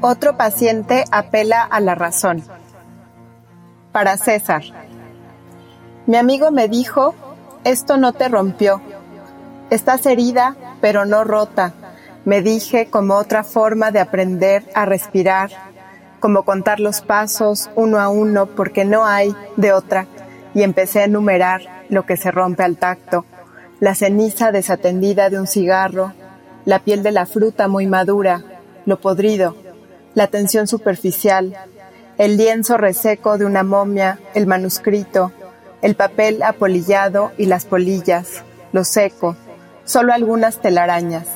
Otro paciente apela a la razón. Para César. Mi amigo me dijo, esto no te rompió. Estás herida, pero no rota. Me dije como otra forma de aprender a respirar, como contar los pasos uno a uno porque no hay de otra. Y empecé a enumerar lo que se rompe al tacto, la ceniza desatendida de un cigarro, la piel de la fruta muy madura, lo podrido, la tensión superficial, el lienzo reseco de una momia, el manuscrito, el papel apolillado y las polillas, lo seco, solo algunas telarañas.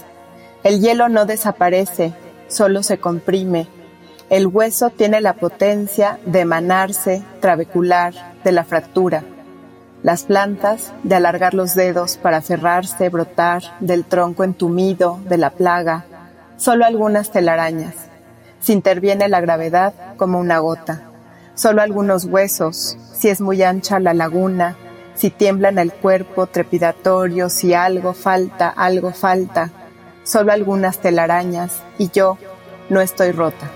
El hielo no desaparece, solo se comprime. El hueso tiene la potencia de emanarse, trabecular, de la fractura. Las plantas, de alargar los dedos para aferrarse, brotar del tronco entumido, de la plaga, solo algunas telarañas si interviene la gravedad como una gota. Solo algunos huesos, si es muy ancha la laguna, si tiemblan el cuerpo trepidatorio, si algo falta, algo falta. Solo algunas telarañas y yo no estoy rota.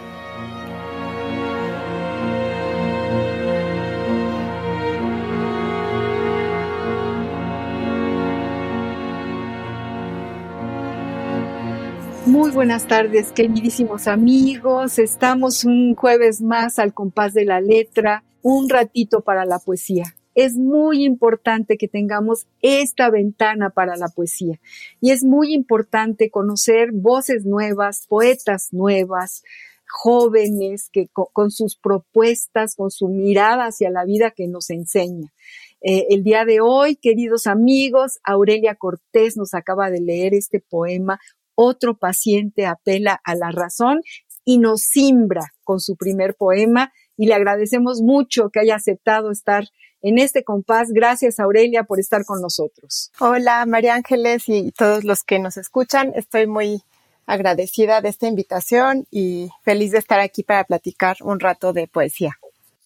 Muy buenas tardes, queridísimos amigos. Estamos un jueves más al compás de la letra, un ratito para la poesía. Es muy importante que tengamos esta ventana para la poesía y es muy importante conocer voces nuevas, poetas nuevas, jóvenes que con, sus propuestas, con su mirada hacia la vida que nos enseña. Eh, el día de hoy, queridos amigos, Aurelia Cortés nos acaba de leer este poema otro paciente apela a la razón y nos simbra con su primer poema y le agradecemos mucho que haya aceptado estar en este compás. Gracias, Aurelia, por estar con nosotros. Hola, María Ángeles y todos los que nos escuchan. Estoy muy agradecida de esta invitación y feliz de estar aquí para platicar un rato de poesía.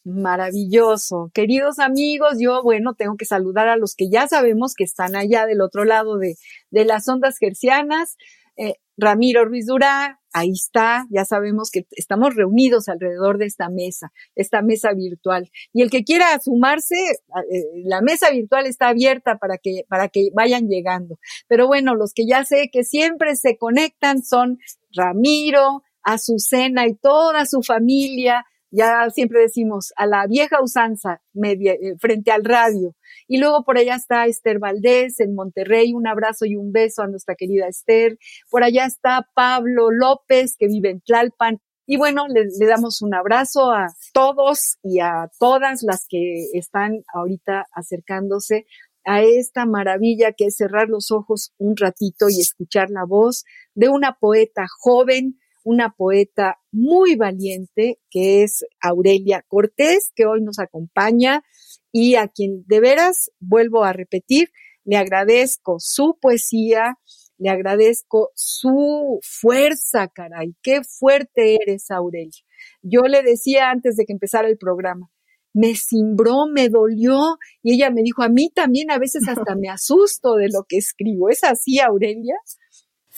Maravilloso. Queridos amigos, yo, bueno, tengo que saludar a los que ya sabemos que están allá del otro lado de, de las ondas gercianas. Eh, Ramiro Ruiz Durá, ahí está, ya sabemos que estamos reunidos alrededor de esta mesa, esta mesa virtual. Y el que quiera sumarse, eh, la mesa virtual está abierta para que, para que vayan llegando. Pero bueno, los que ya sé que siempre se conectan son Ramiro, Azucena y toda su familia, ya siempre decimos a la vieja usanza eh, frente al radio. Y luego por allá está Esther Valdés en Monterrey, un abrazo y un beso a nuestra querida Esther. Por allá está Pablo López que vive en Tlalpan. Y bueno, le, damos un abrazo a todos y a todas las que están ahorita acercándose a esta maravilla que es cerrar los ojos un ratito y escuchar la voz de una poeta joven, una poeta muy valiente que es Aurelia Cortés, que hoy nos acompaña y a quien de veras, vuelvo a repetir, le agradezco su poesía, le agradezco su fuerza, caray, qué fuerte eres, Aurelia. Yo le decía antes de que empezara el programa, me cimbró, me dolió, y ella me dijo, a mí también a veces hasta me asusto de lo que escribo. ¿Es así, Aurelia?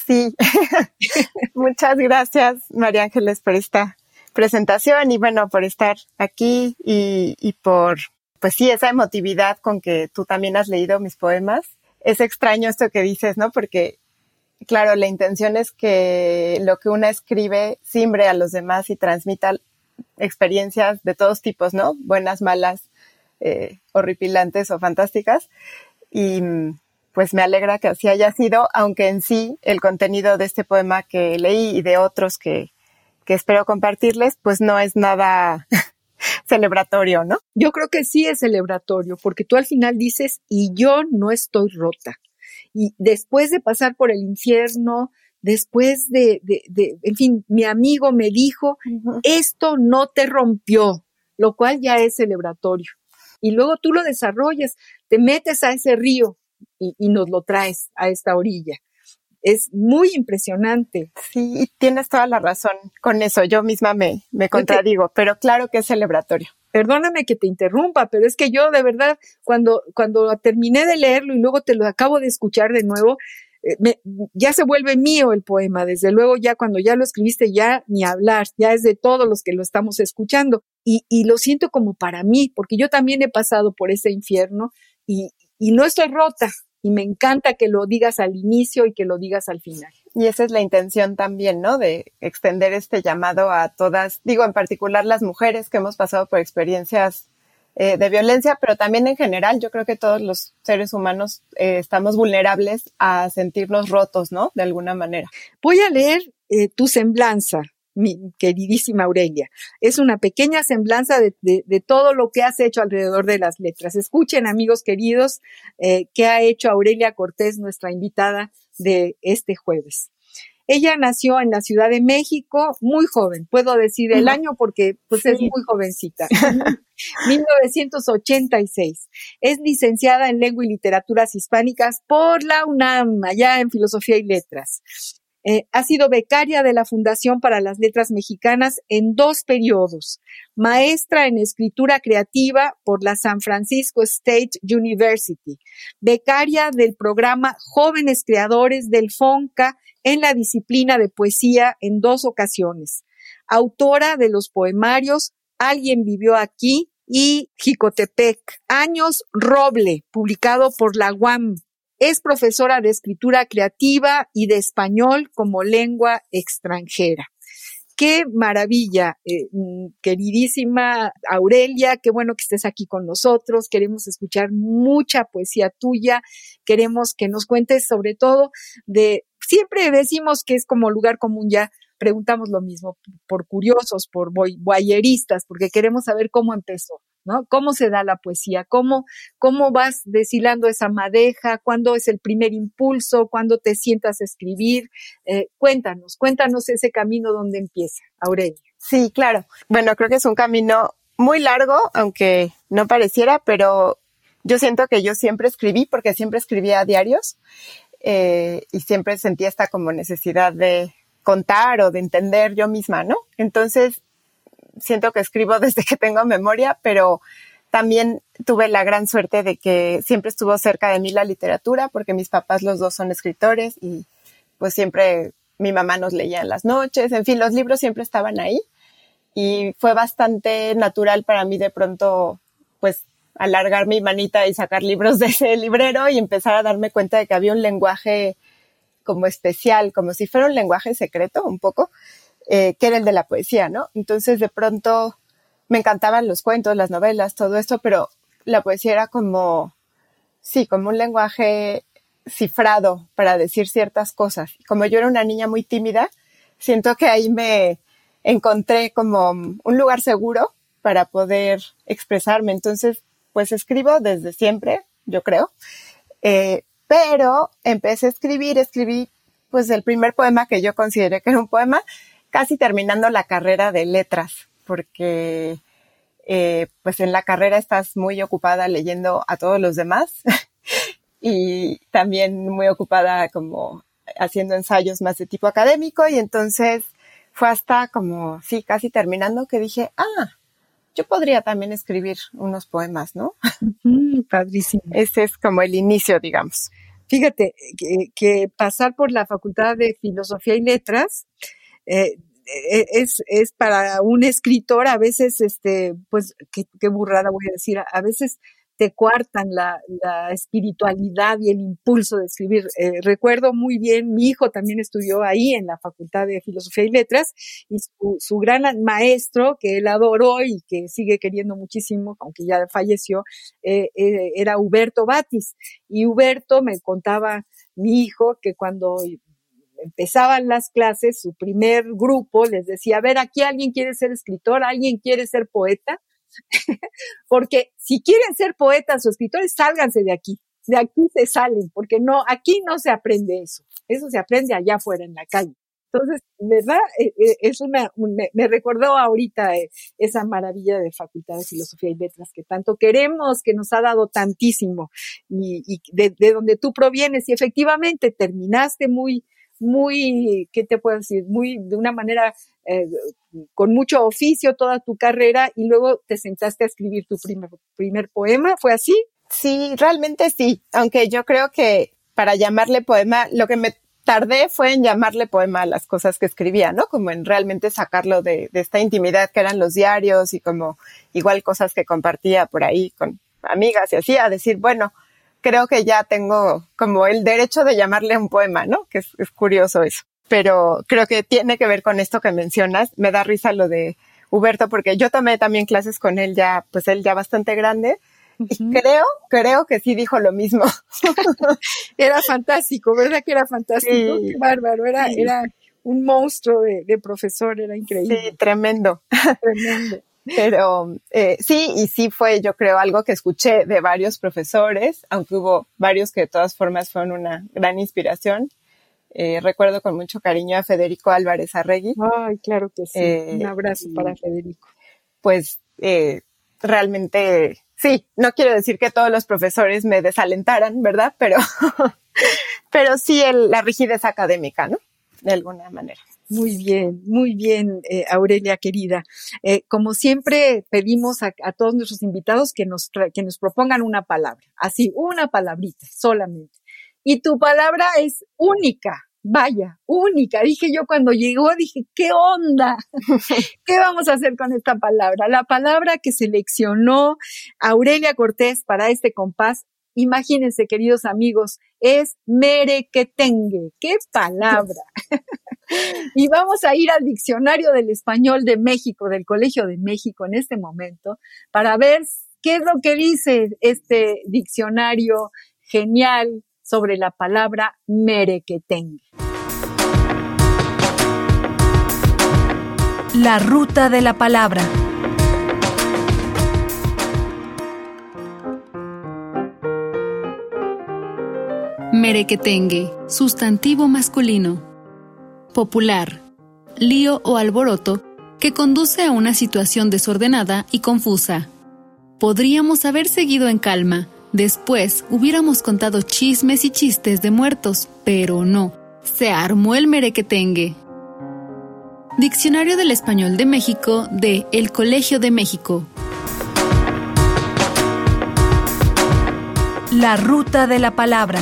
Sí, muchas gracias María Ángeles por esta presentación y bueno, por estar aquí y, y por, pues sí, esa emotividad con que tú también has leído mis poemas. Es extraño esto que dices, ¿no? Porque, claro, la intención es que lo que una escribe simbre a los demás y transmita experiencias de todos tipos, ¿no? Buenas, malas, eh, horripilantes o fantásticas. Y, pues me alegra que así haya sido, aunque en sí el contenido de este poema que leí y de otros que, que espero compartirles, pues no es nada celebratorio, ¿no? Yo creo que sí es celebratorio, porque tú al final dices, y yo no estoy rota. Y después de pasar por el infierno, después de, de, de en fin, mi amigo me dijo, esto no te rompió, lo cual ya es celebratorio. Y luego tú lo desarrollas, te metes a ese río y, y nos lo traes a esta orilla es muy impresionante. Sí, tienes toda la razón con eso. Yo misma me, me contradigo, pero claro que es celebratorio. Perdóname que te interrumpa, pero es que yo de verdad, cuando, cuando terminé de leerlo y luego te lo acabo de escuchar de nuevo, eh, me, ya se vuelve mío el poema. Desde luego, ya cuando ya lo escribiste, ya ni hablar, ya es de todos los que lo estamos escuchando. Y, y lo siento como para mí, porque yo también he pasado por ese infierno y, y no estoy rota, y me encanta que lo digas al inicio y que lo digas al final. Y esa es la intención también, ¿no? De extender este llamado a todas, digo en particular las mujeres que hemos pasado por experiencias eh, de violencia, pero también en general, yo creo que todos los seres humanos eh, estamos vulnerables a sentirnos rotos, ¿no? De alguna manera. Voy a leer eh, tu semblanza mi queridísima Aurelia. Es una pequeña semblanza de, de, todo lo que has hecho alrededor de las letras. Escuchen, amigos queridos, eh, qué ha hecho Aurelia Cortés, nuestra invitada de este jueves. Ella nació en la Ciudad de México muy joven, puedo decir el año porque pues es muy jovencita. 1986. Es licenciada en Lengua y Literaturas Hispánicas por la UNAM, allá en Filosofía y Letras. Eh, ha sido becaria de la Fundación para las Letras Mexicanas en dos periodos, maestra en escritura creativa por la San Francisco State University, becaria del programa Jóvenes Creadores del FONCA en la disciplina de poesía en dos ocasiones, autora de los poemarios Alguien vivió aquí y Jicotepec, Años Roble, publicado por la UAM, es profesora de escritura creativa y de español como lengua extranjera. Qué maravilla, eh, mm, queridísima Aurelia, qué bueno que estés aquí con nosotros. Queremos escuchar mucha poesía tuya. Queremos que nos cuentes sobre todo de, siempre decimos que es como lugar común ya, preguntamos lo mismo, por curiosos, por boyeristas, porque queremos saber cómo empezó. ¿No? ¿Cómo se da la poesía? ¿Cómo, cómo vas deshilando esa madeja? ¿Cuándo es el primer impulso? ¿Cuándo te sientas a escribir? Eh, cuéntanos, cuéntanos ese camino donde empieza, Aurelia. Sí, claro. Bueno, creo que es un camino muy largo, aunque no pareciera, pero yo siento que yo siempre escribí, porque siempre escribía diarios, eh, y siempre sentía esta como necesidad de contar o de entender yo misma, ¿no? Entonces, siento que escribo desde que tengo memoria, pero también tuve la gran suerte de que siempre estuvo cerca de mí la literatura, porque mis papás los dos son escritores y pues siempre mi mamá nos leía en las noches, en fin, los libros siempre estaban ahí. Y fue bastante natural para mí de pronto pues alargar mi manita y sacar libros de ese librero y empezar a darme cuenta de que había un lenguaje como especial, como si fuera un lenguaje secreto un poco, eh, que era el de la poesía, ¿no? Entonces de pronto me encantaban los cuentos, las novelas, todo esto, pero la poesía era como, sí, como un lenguaje cifrado para decir ciertas cosas. Como yo era una niña muy tímida, siento que ahí me encontré como un lugar seguro para poder expresarme. Entonces, pues escribo desde siempre, yo creo. Eh, pero empecé a escribir, escribí pues el primer poema que yo consideré que era un poema, casi terminando la carrera de letras, porque eh, pues en la carrera estás muy ocupada leyendo a todos los demás y también muy ocupada como haciendo ensayos más de tipo académico y entonces fue hasta como, sí, casi terminando que dije, ah, yo podría también escribir unos poemas, ¿no? padrísimo. Ese es como el inicio, digamos. Fíjate que pasar por la Facultad de Filosofía y Letras eh, eh, es, es para un escritor a veces, este, pues, qué, qué burrada voy a decir, a, veces te cuartan la, la, espiritualidad y el impulso de escribir. Eh, recuerdo muy bien, mi hijo también estudió ahí en la Facultad de Filosofía y Letras y su, gran maestro que él adoró y que sigue queriendo muchísimo, aunque ya falleció, eh, era Huberto Batis. Y Huberto me contaba mi hijo que cuando empezaban las clases, su primer grupo les decía, a ver, aquí alguien quiere ser escritor, alguien quiere ser poeta, porque si quieren ser poetas o escritores, sálganse de aquí, de aquí se salen, porque no, aquí no se aprende eso, eso se aprende allá afuera en la calle. Entonces, ¿verdad? Eh, eh, eso me, me, recordó ahorita eh, esa maravilla de Facultad de Filosofía y Letras que tanto queremos, que nos ha dado tantísimo y, y de, de, donde tú provienes. Y efectivamente terminaste muy, muy, ¿qué te puedo decir? Muy, de una manera, eh, con mucho oficio toda tu carrera y luego te sentaste a escribir tu primer, primer poema. ¿Fue así? Sí, realmente sí. Aunque yo creo que para llamarle poema, lo que me tardé fue en llamarle poema a las cosas que escribía, ¿no? Como en realmente sacarlo de, de, esta intimidad que eran los diarios y como igual cosas que compartía por ahí con amigas y así, a decir, bueno, creo que ya tengo como el derecho de llamarle un poema, ¿no? Que es, es curioso eso. Pero creo que tiene que ver con esto que mencionas. Me da risa lo de Huberto porque yo tomé también clases con él ya, pues él ya bastante grande creo, creo que sí dijo lo mismo. era fantástico, ¿verdad que era fantástico? Qué bárbaro, era, era un monstruo de, de, profesor, era increíble. Sí, tremendo. Tremendo. Pero eh, sí, y sí fue, yo creo, algo que escuché de varios profesores, aunque hubo varios que de todas formas fueron una gran inspiración. Eh, recuerdo con mucho cariño a Federico Álvarez Arregui. Ay, claro que sí. Eh, un abrazo para Federico. Pues eh, realmente sí, no quiero decir que todos los profesores me desalentaran, ¿verdad? Pero, pero sí el, la rigidez académica, ¿no? De alguna manera. Muy bien, muy bien, eh, Aurelia querida. Eh, como siempre, pedimos a, a, todos nuestros invitados que nos, que nos propongan una palabra, así, una palabrita solamente. Y tu palabra es única, vaya, única. Dije yo cuando llegó, dije, ¿qué onda? ¿Qué vamos a hacer con esta palabra? La palabra que seleccionó Aurelia Cortés para este compás, imagínense, queridos amigos, es merequetengue. ¿Qué palabra? y vamos a ir al diccionario del español de México, del Colegio de México en este momento, para ver qué es lo que dice este diccionario genial, sobre la palabra merequetengue. La ruta de la palabra. Merequetengue, sustantivo masculino. Popular, lío o alboroto que conduce a una situación desordenada y confusa. Podríamos haber seguido en calma, Después hubiéramos contado chismes y chistes de muertos, pero no, se armó el merequetengue. Diccionario del Español de México de El Colegio de México. La ruta de la palabra.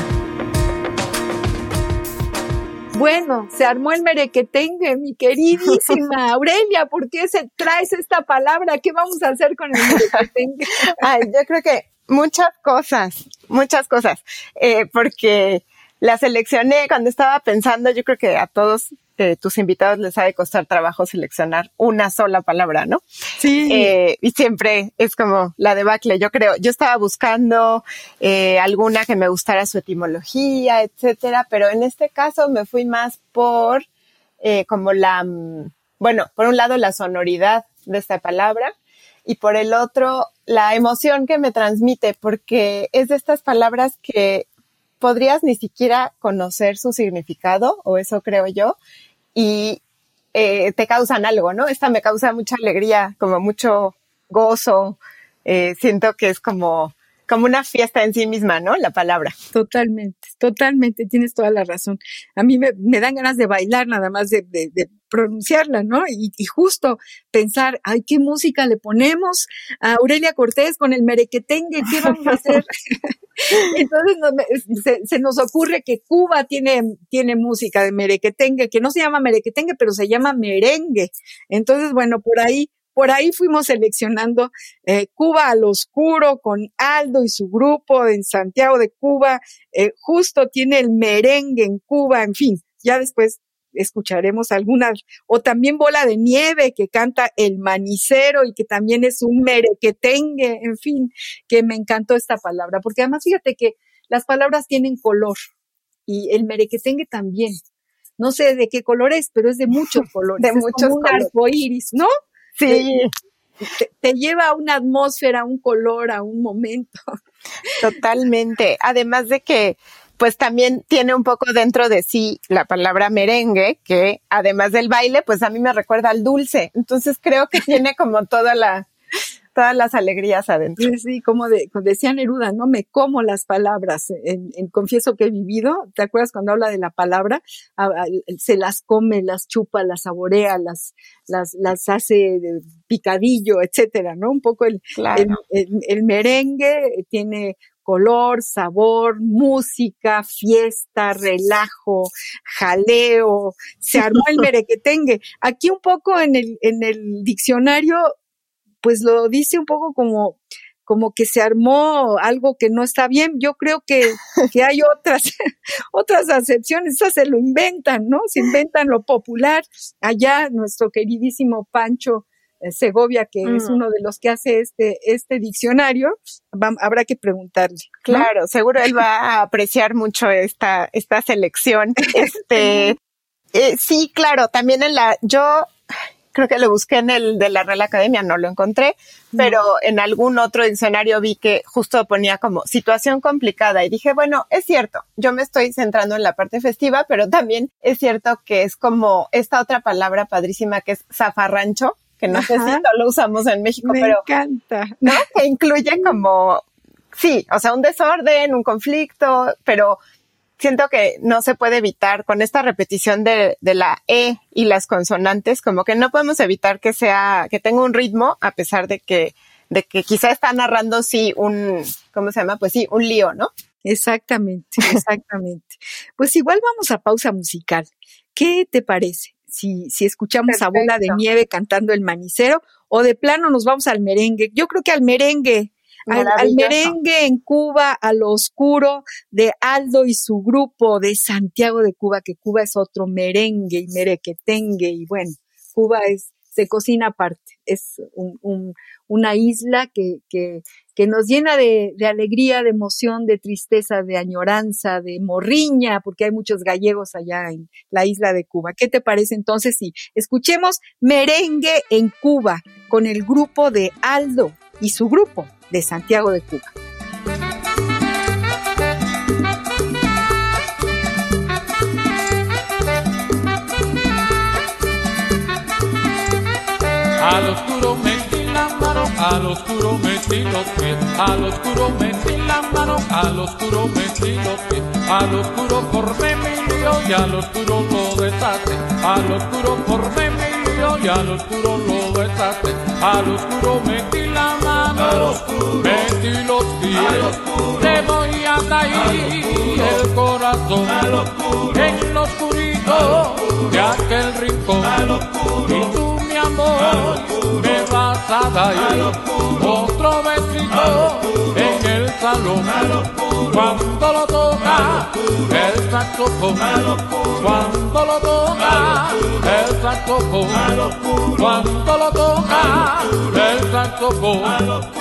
Bueno, se armó el merequetengue, mi queridísima Aurelia, ¿por qué se traes esta palabra? ¿Qué vamos a hacer con el merequetengue? Ay, yo creo que muchas cosas, muchas cosas, eh, porque la seleccioné cuando estaba pensando, yo creo que a todos eh, tus invitados les ha de costar trabajo seleccionar una sola palabra, ¿no? Sí. Eh, y siempre es como la debacle, yo creo. Yo estaba buscando eh, alguna que me gustara su etimología, etcétera, pero en este caso me fui más por eh, como la, mm, bueno, por un lado la sonoridad de esta palabra y por el otro la emoción que me transmite, porque es de estas palabras que podrías ni siquiera conocer su significado, o eso creo yo, y eh, te causan algo, ¿no? Esta me causa mucha alegría, como mucho gozo, eh, siento que es como como una fiesta en sí misma, ¿no? La palabra. Totalmente, totalmente, tienes toda la razón. A mí me, me dan ganas de bailar nada más de, de, de pronunciarla, ¿no? Y, y, justo pensar, ay, ¿qué música le ponemos a Aurelia Cortés con el merequetengue? ¿Qué vamos a hacer? Entonces no, se, se, nos ocurre que Cuba tiene, tiene música de merequetengue, que no se llama merequetengue, pero se llama merengue. Entonces, bueno, por ahí por ahí fuimos seleccionando eh, Cuba al Oscuro con Aldo y su grupo en Santiago de Cuba. Eh, justo tiene el merengue en Cuba, en fin, ya después escucharemos algunas, o también Bola de Nieve que canta El Manicero y que también es un merequetengue, en fin, que me encantó esta palabra, porque además fíjate que las palabras tienen color y el merequetengue también no sé de qué color es, pero es de muchos colores. De muchos como un arco iris, ¿no? Sí. Te, te, lleva a una atmósfera, a un color, a un momento. Totalmente. Además de que, pues también tiene un poco dentro de sí la palabra merengue, que además del baile, pues a mí me recuerda al dulce. Entonces creo que tiene como toda la, todas las alegrías adentro. Sí, como, de, decía Neruda, no me como las palabras. En, en, Confieso que he vivido, ¿te acuerdas cuando habla de la palabra? se las come, las chupa, las saborea, las, las, las hace de picadillo, etcétera, ¿no? Un poco el, claro. el, el, el merengue tiene color, sabor, música, fiesta, relajo, jaleo, se armó el merequetengue. Aquí un poco en el, en el diccionario pues lo dice un poco como, como que se armó algo que no está bien. Yo creo que, que hay otras, otras acepciones, esas se lo inventan, ¿no? Se inventan lo popular. Allá nuestro queridísimo Pancho Segovia, que mm. es uno de los que hace este, este diccionario, va, habrá que preguntarle. ¿no? Claro, seguro él va a apreciar mucho esta, esta selección. Este, eh, sí, claro, también en la, yo creo que lo busqué en el de la Real Academia, no lo encontré, pero en algún otro diccionario vi que justo ponía como situación complicada y dije, bueno, es cierto, yo me estoy centrando en la parte festiva, pero también es cierto que es como esta otra palabra padrísima que es zafarrancho, que no sé si no lo usamos en México, me pero encanta. ¿no? Que incluye como sí, o sea, un desorden, un conflicto, pero siento que no se puede evitar con esta repetición de, de, la E y las consonantes, como que no podemos evitar que sea, que tenga un ritmo, a pesar de que, de que quizá está narrando sí un, ¿cómo se llama? Pues sí, un lío, ¿no? Exactamente, exactamente. pues igual vamos a pausa musical. ¿Qué te parece? Si, si escuchamos Perfecto. a Bola de Nieve cantando el manicero o de plano nos vamos al merengue. Yo creo que al merengue, al, al, merengue en Cuba, a lo oscuro de Aldo y su grupo de Santiago de Cuba, que Cuba es otro merengue y merequetengue y bueno, Cuba es se cocina aparte, es un, un, una isla que, que, nos llena de, alegría, de emoción, de tristeza, de añoranza, de morriña, porque hay muchos gallegos allá en la isla de Cuba. ¿Qué te parece entonces si escuchemos merengue en Cuba con el grupo de Aldo y su grupo? de Santiago de Cuba. Al oscuro metí la mano, al oscuro metí los pies, al oscuro metí la mano, al oscuro metí los pies, al oscuro formé mi lío y al oscuro lo deshace, al oscuro formé mi lío y al oscuro lo deshace, al oscuro metí la mano, al oscuro. metí los pies, te voy a traer el corazón. En lo oscurito de aquel rincón. Tú mi amor me vas a dar otro besito en el salón. Cuando lo toca el saxofón. Cuando lo toca el saxofón. Cuando lo toca el saxofón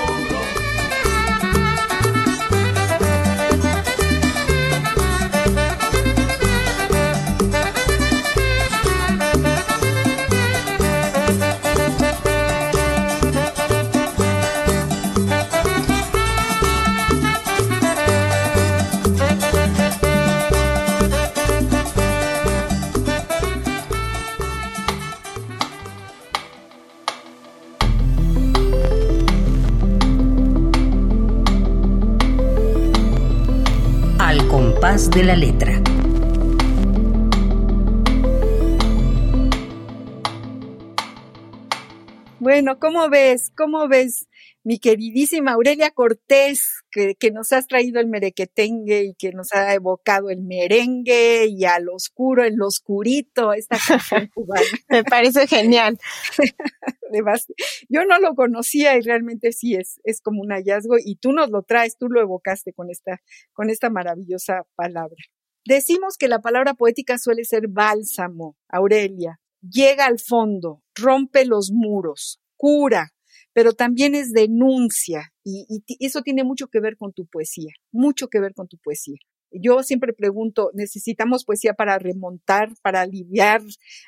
la letra. Bueno, ¿cómo ves? ¿Cómo ves, mi queridísima Aurelia Cortés, que, que, nos has traído el merequetengue y que nos ha evocado el merengue y al oscuro, el oscurito, esta canción cubana? Me parece genial. Yo no lo conocía y realmente sí es, es como un hallazgo y tú nos lo traes, tú lo evocaste con esta, con esta maravillosa palabra. Decimos que la palabra poética suele ser bálsamo, Aurelia, llega al fondo, rompe los muros, cura, pero también es denuncia y, y, eso tiene mucho que ver con tu poesía, mucho que ver con tu poesía. Yo siempre pregunto, ¿necesitamos poesía para remontar, para aliviar?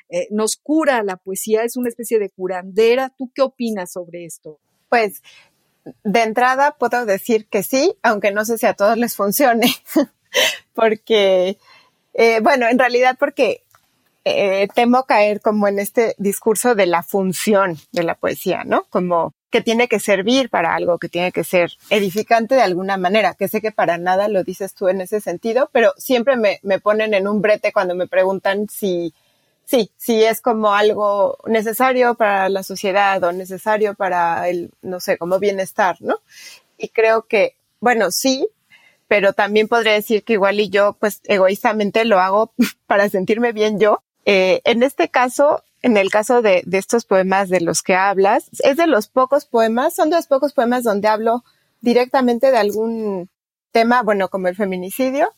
Eh, ¿Nos cura la poesía? ¿Es una especie de curandera? ¿Tú qué opinas sobre esto? Pues de entrada puedo decir que sí, aunque no sé si a todos les funcione, porque, eh, bueno, en realidad porque eh, temo caer como en este discurso de la función de la poesía, ¿no? Como que tiene que servir para algo, que tiene que ser edificante de alguna manera, que sé que para nada lo dices tú en ese sentido, pero siempre me, me ponen en un brete cuando me preguntan si, sí, si es como algo necesario para la sociedad o necesario para el, no sé, como bienestar, ¿no? Y creo que, bueno, sí, pero también podría decir que igual y yo, pues egoístamente lo hago para sentirme bien yo. Eh, en este caso, en el caso de, estos poemas de los que hablas, es de los pocos poemas, son de los pocos poemas donde hablo directamente de algún tema, bueno, como el feminicidio.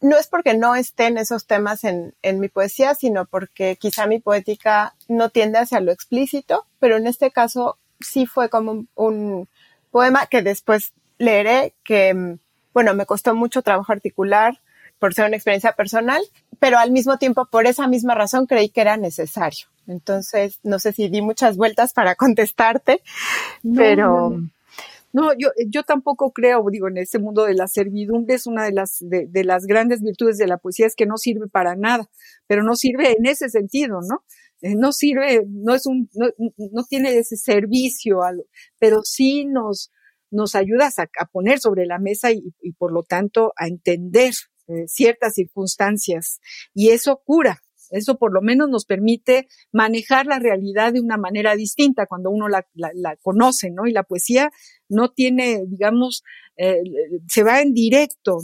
No es porque no estén esos temas en, en mi poesía, sino porque quizá mi poética no tiende hacia lo explícito, pero en este caso sí fue como un, un poema que después leeré, que, bueno, me costó mucho trabajo articular por ser una experiencia personal, pero al mismo tiempo, por esa misma razón, creí que era necesario. Entonces, no sé si di muchas vueltas para contestarte, pero... No, yo, yo tampoco creo, digo, en ese mundo de la servidumbre es una de las, de, de, las grandes virtudes de la poesía, es que no sirve para nada, pero no sirve en ese sentido, ¿no? Eh, no sirve, no es un, no, no tiene ese servicio, a lo, pero sí nos, nos ayudas a, a poner sobre la mesa y, y, por lo tanto a entender eh, ciertas circunstancias y eso cura. Eso por lo menos nos permite manejar la realidad de una manera distinta cuando uno la, la, la conoce, ¿no? Y la poesía no tiene, digamos, eh, se va en directo,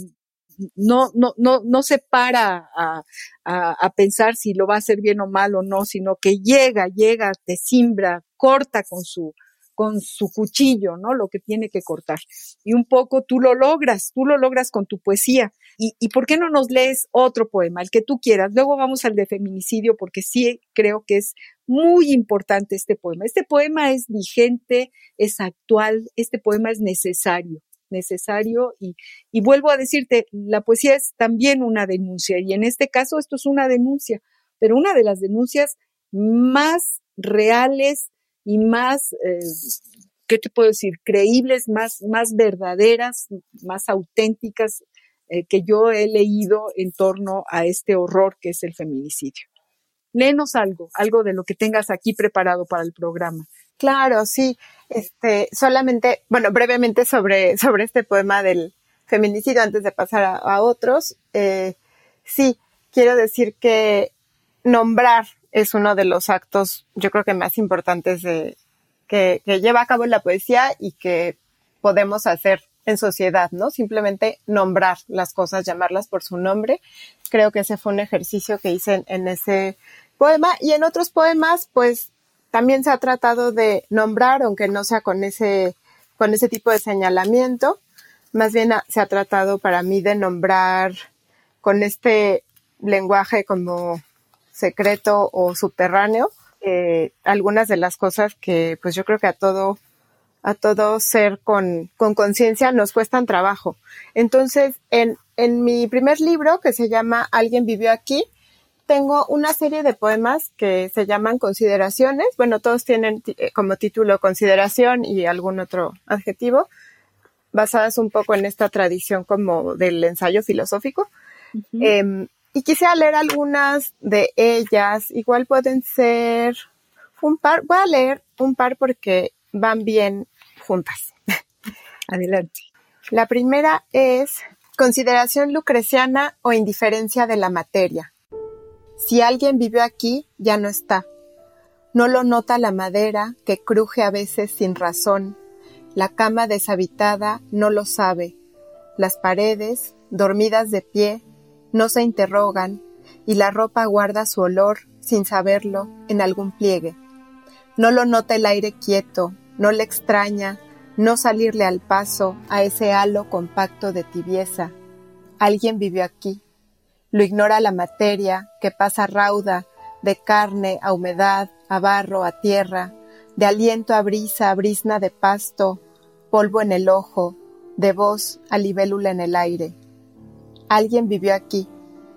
no, no, no, no se para a, a, pensar si lo va a hacer bien o mal o no, sino que llega, llega, te simbra, corta con su, con su cuchillo, ¿no? Lo que tiene que cortar. Y un poco tú lo logras, tú lo logras con tu poesía. ¿Y, por qué no nos lees otro poema, el que tú quieras? Luego vamos al de feminicidio, porque sí creo que es muy importante este poema. Este poema es vigente, es actual, este poema es necesario necesario y, y vuelvo a decirte, la poesía es también una denuncia y en este caso esto es una denuncia, pero una de las denuncias más reales, y más, eh, ¿qué te puedo decir? Creíbles, más, más verdaderas, más auténticas eh, que yo he leído en torno a este horror que es el feminicidio. Léenos algo, algo de lo que tengas aquí preparado para el programa. Claro, sí. Este, solamente, bueno, brevemente sobre, sobre este poema del feminicidio antes de pasar a, otros. Eh, sí, quiero decir que nombrar es uno de los actos, yo creo que más importantes de, que, que lleva a cabo la poesía y que podemos hacer en sociedad, ¿no? Simplemente nombrar las cosas, llamarlas por su nombre. Creo que ese fue un ejercicio que hice en, en, ese poema y en otros poemas, pues también se ha tratado de nombrar, aunque no sea con ese, con ese tipo de señalamiento. Más bien se ha tratado para mí de nombrar con este lenguaje como secreto o subterráneo, eh, algunas de las cosas que pues yo creo que a todo a todo ser con con conciencia nos cuestan trabajo. Entonces, en, en mi primer libro que se llama Alguien vivió aquí, tengo una serie de poemas que se llaman consideraciones. Bueno, todos tienen eh, como título consideración y algún otro adjetivo, basadas un poco en esta tradición como del ensayo filosófico. Uh -huh. eh, y quisiera leer algunas de ellas. Igual pueden ser un par. Voy a leer un par porque van bien juntas. Adelante. La primera es consideración lucreciana o indiferencia de la materia. Si alguien vivió aquí, ya no está. No lo nota la madera que cruje a veces sin razón. La cama deshabitada no lo sabe. Las paredes, dormidas de pie, no se interrogan y la ropa guarda su olor sin saberlo en algún pliegue. No lo nota el aire quieto, no le extraña no salirle al paso a ese halo compacto de tibieza. Alguien vivió aquí. Lo ignora la materia que pasa rauda de carne a humedad, a barro, a tierra, de aliento a brisa, a brisna de pasto, polvo en el ojo, de voz a libélula en el aire Alguien vivió aquí,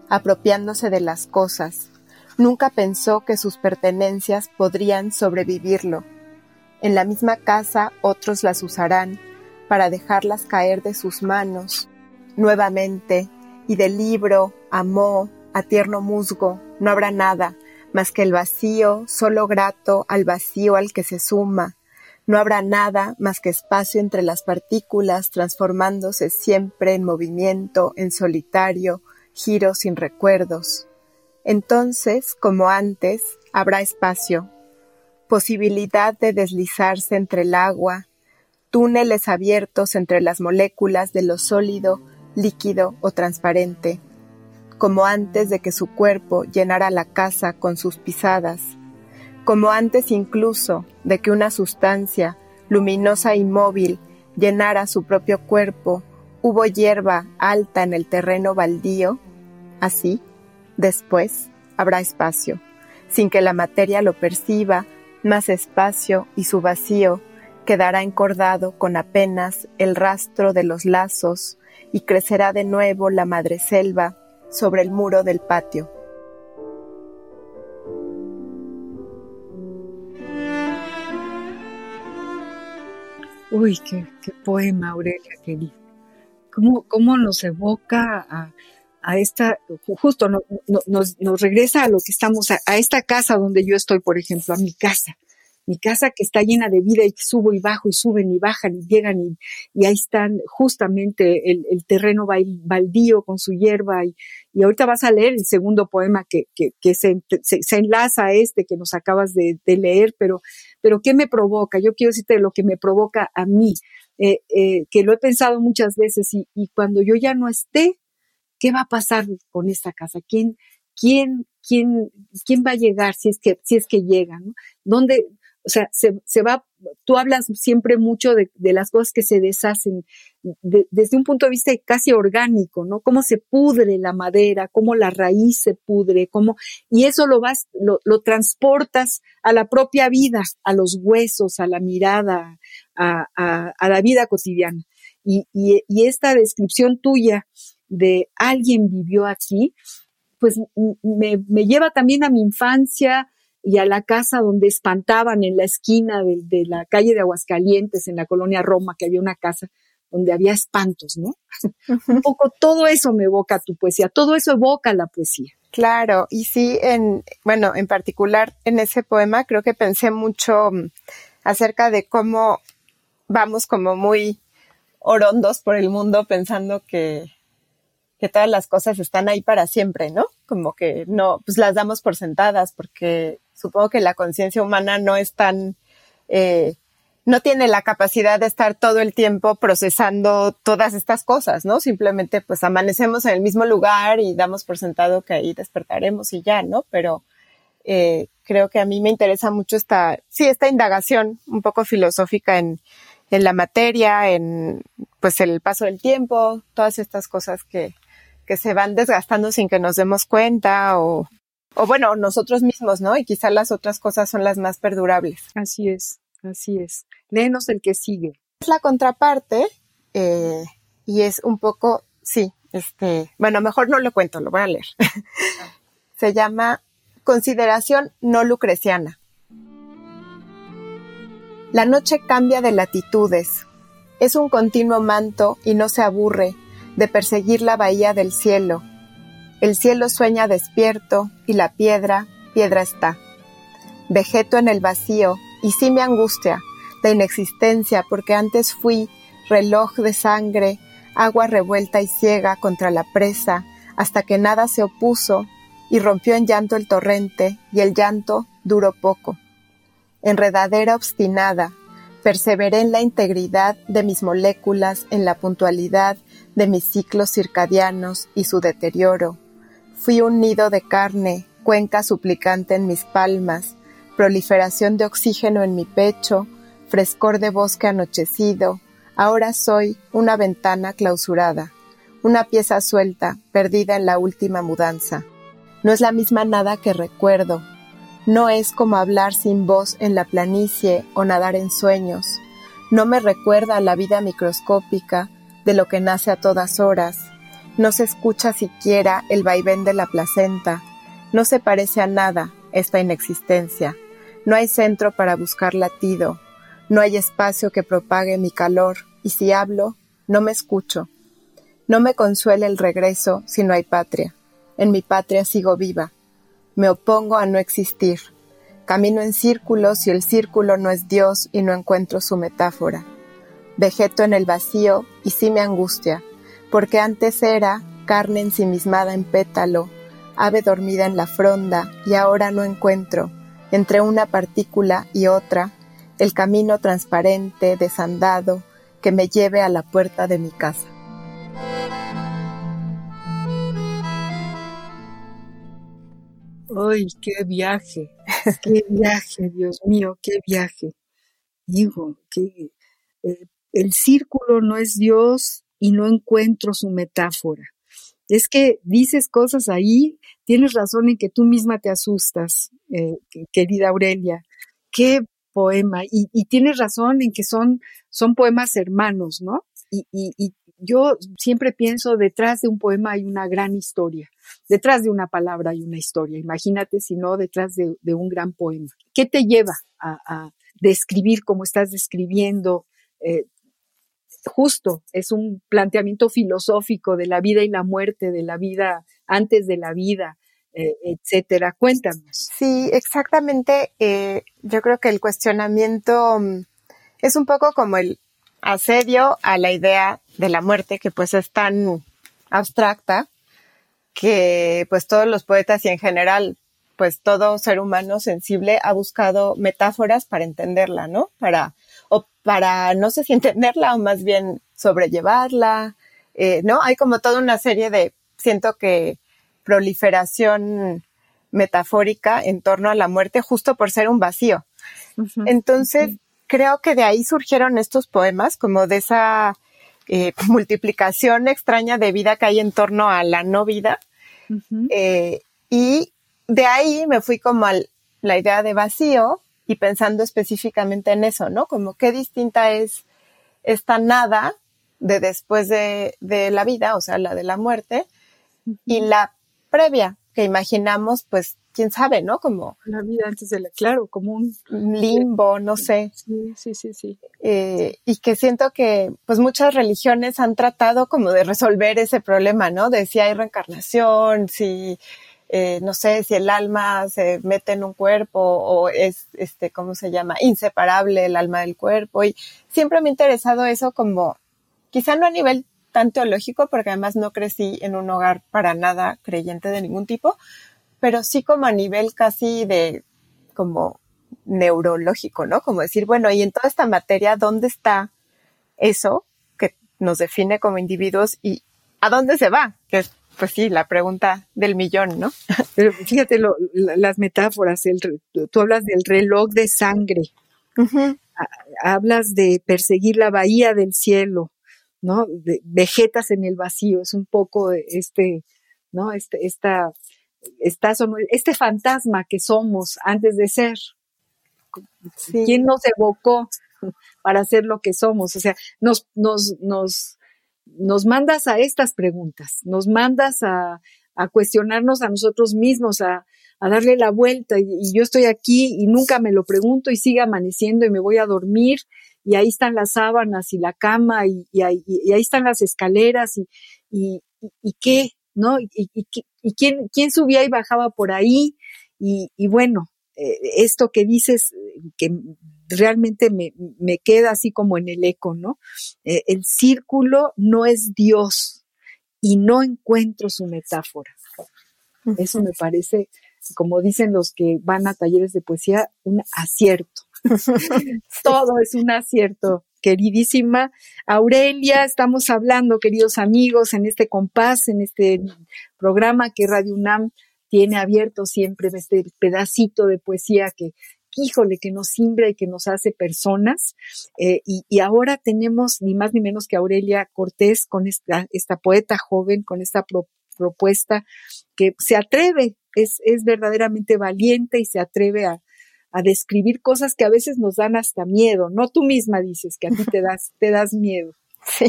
apropiándose de las cosas. Nunca pensó que sus pertenencias podrían sobrevivirlo. En la misma casa otros las usarán para dejarlas caer de sus manos. Nuevamente, y del libro, amó, a tierno musgo, no habrá nada, más que el vacío, solo grato al vacío al que se suma. No habrá nada más que espacio entre las partículas, transformándose siempre en movimiento, en solitario, giro sin recuerdos. Entonces, como antes, habrá espacio, posibilidad de deslizarse entre el agua, túneles abiertos entre las moléculas de lo sólido, líquido o transparente, como antes de que su cuerpo llenara la casa con sus pisadas, como antes incluso de que una sustancia luminosa y móvil llenara su propio cuerpo, hubo hierba alta en el terreno baldío, así, después, habrá espacio, sin que la materia lo perciba, más espacio y su vacío quedará encordado con apenas el rastro de los lazos y crecerá de nuevo la madreselva sobre el muro del patio. Uy, qué, poema, Aurelia, querida. ¿Cómo, cómo nos evoca a, a esta, justo nos, nos, regresa a lo que estamos, a, esta casa donde yo estoy, por ejemplo, a mi casa. Mi casa que está llena de vida y subo y bajo y suben y bajan y llegan y, ahí están justamente el, terreno baldío con su hierba y, y ahorita vas a leer el segundo poema que, que, que se, se, enlaza a este que nos acabas de, leer, pero, pero ¿qué me provoca? Yo quiero decirte lo que me provoca a mí, eh, eh, que lo he pensado muchas veces y, y cuando yo ya no esté, ¿qué va a pasar con esta casa? ¿Quién, quién, quién, quién va a llegar si es que, si es que llega? ¿Dónde, o sea, se, se va, tú hablas siempre mucho de, de las cosas que se deshacen desde un punto de vista casi orgánico, ¿no? Cómo se pudre la madera, cómo la raíz se pudre, cómo, y eso lo vas, lo, lo transportas a la propia vida, a los huesos, a la mirada, a, a, a la vida cotidiana. Y, y, y esta descripción tuya de alguien vivió aquí, pues me, me, lleva también a mi infancia y a la casa donde espantaban en la esquina de, de, la calle de Aguascalientes, en la colonia Roma, que había una casa donde había espantos, ¿no? Un poco todo eso me evoca tu poesía, todo eso evoca la poesía. Claro, y sí, en, bueno, en particular en ese poema creo que pensé mucho mm, acerca de cómo vamos como muy orondos por el mundo pensando que que todas las cosas están ahí para siempre, ¿no? Como que no, pues las damos por sentadas porque supongo que la conciencia humana no es tan, eh, no tiene la capacidad de estar todo el tiempo procesando todas estas cosas, ¿no? Simplemente pues amanecemos en el mismo lugar y damos por sentado que ahí despertaremos y ya, ¿no? Pero eh, creo que a mí me interesa mucho esta, sí, esta indagación un poco filosófica en, en la materia, en pues el paso del tiempo, todas estas cosas que, que se van desgastando sin que nos demos cuenta o, o bueno, nosotros mismos, ¿no? Y quizás las otras cosas son las más perdurables. Así es, así es. Léenos el que sigue. Es la contraparte eh, y es un poco, sí, este, bueno, mejor no lo cuento, lo voy a leer. se llama Consideración no lucreciana. La noche cambia de latitudes. Es un continuo manto y no se aburre de perseguir la bahía del cielo. El cielo sueña despierto y la piedra, piedra está. Vegeto en el vacío y sí me angustia la inexistencia porque antes fui reloj de sangre, agua revuelta y ciega contra la presa, hasta que nada se opuso y rompió en llanto el torrente y el llanto duró poco. Enredadera obstinada, perseveré en la integridad de mis moléculas, en la puntualidad de mis ciclos circadianos y su deterioro. Fui un nido de carne, cuenca suplicante en mis palmas, proliferación de oxígeno en mi pecho, frescor de bosque anochecido. Ahora soy una ventana clausurada, una pieza suelta, perdida en la última mudanza. No es la misma nada que recuerdo. No es como hablar sin voz en la planicie o nadar en sueños. No me recuerda la vida microscópica de lo que nace a todas horas, No se escucha siquiera el vaivén de la placenta. No se parece a nada esta inexistencia. No hay centro para buscar latido. No hay espacio que propague mi calor. Y si hablo, no me escucho. No me consuela el regreso si no hay patria. En mi patria sigo viva. Me opongo a no existir. Camino en círculos y el círculo no es Dios y no encuentro su metáfora. Vegeto en el vacío y sí me angustia, porque antes era carne ensimismada en pétalo, ave dormida en la fronda y ahora no encuentro, entre una partícula y otra, el camino transparente, desandado, que me lleve a la puerta de mi casa. ¡Ay, qué viaje! ¡Qué viaje, Dios mío, qué viaje! Digo, que eh, el círculo no es Dios y no encuentro su metáfora. Es que dices cosas ahí, tienes razón en que tú misma te asustas, eh, querida Aurelia. Qué poema. Y, tienes razón en que son, son poemas hermanos, ¿no? Y, y, yo siempre pienso, detrás de un poema hay una gran historia, detrás de una palabra hay una historia. Imagínate si no detrás de, un gran poema. ¿Qué te lleva a, describir como estás describiendo? Eh, justo, es un planteamiento filosófico de la vida y la muerte, de la vida antes de la vida, eh, etcétera. Cuéntanos. Sí, exactamente. Eh, yo creo que el cuestionamiento mm, es un poco como el asedio a la idea de la muerte, que pues es tan abstracta que pues todos los poetas y en general pues todo ser humano sensible ha buscado metáforas para entenderla, ¿no? Para o para, no sé si entenderla o más bien sobrellevarla, eh, ¿no? Hay como toda una serie de, siento que proliferación metafórica en torno a la muerte justo por ser un vacío. Entonces, creo que de ahí surgieron estos poemas, como de esa eh, multiplicación extraña de vida que hay en torno a la no vida. Eh, y de ahí me fui como a la idea de vacío, y pensando específicamente en eso, ¿no? Como qué distinta es esta nada de después de, la vida, o sea, la de la muerte, y la previa, que imaginamos, pues, quién sabe, ¿no? Como... La vida antes de la, claro, como un... Limbo, no sé. Sí, sí, sí, sí. Eh, y que siento que, pues, muchas religiones han tratado como de resolver ese problema, ¿no? De si hay reencarnación, si eh, no sé si el alma se mete en un cuerpo o es, este, ¿cómo se llama? Inseparable el alma del cuerpo. Y siempre me ha interesado eso como, quizá no a nivel tan teológico, porque además no crecí en un hogar para nada creyente de ningún tipo, pero sí como a nivel casi de, como neurológico, ¿no? Como decir, bueno, y en toda esta materia, ¿dónde está eso que nos define como individuos y a dónde se va? Que es pues sí, la pregunta del millón, ¿no? Pero fíjate las metáforas, el, tú hablas del reloj de sangre, hablas de perseguir la bahía del cielo, ¿no? De, vegetas en el vacío, es un poco este, ¿no? Este, esta, este fantasma que somos antes de ser. ¿Quién nos evocó para ser lo que somos? O sea, nos, nos, nos nos mandas a estas preguntas, nos mandas a, cuestionarnos a nosotros mismos, a, darle la vuelta y, yo estoy aquí y nunca me lo pregunto y sigue amaneciendo y me voy a dormir y ahí están las sábanas y la cama y, ahí, están las escaleras y, qué, ¿no? Y, quién, quién subía y bajaba por ahí y, bueno, eh, esto que dices, que realmente me, me, queda así como en el eco, ¿no? Eh, el círculo no es Dios y no encuentro su metáfora. Eso me parece, como dicen los que van a talleres de poesía, un acierto. Todo es un acierto. Queridísima Aurelia, estamos hablando, queridos amigos, en este compás, en este programa que Radio UNAM tiene abierto siempre este pedacito de poesía que, híjole, que nos simbra y que nos hace personas. Eh, y, ahora tenemos ni más ni menos que Aurelia Cortés con esta, poeta joven, con esta propuesta que se atreve, es, es verdaderamente valiente y se atreve a, a describir cosas que a veces nos dan hasta miedo, ¿no? Tú misma dices que a ti te das, te das miedo. Sí,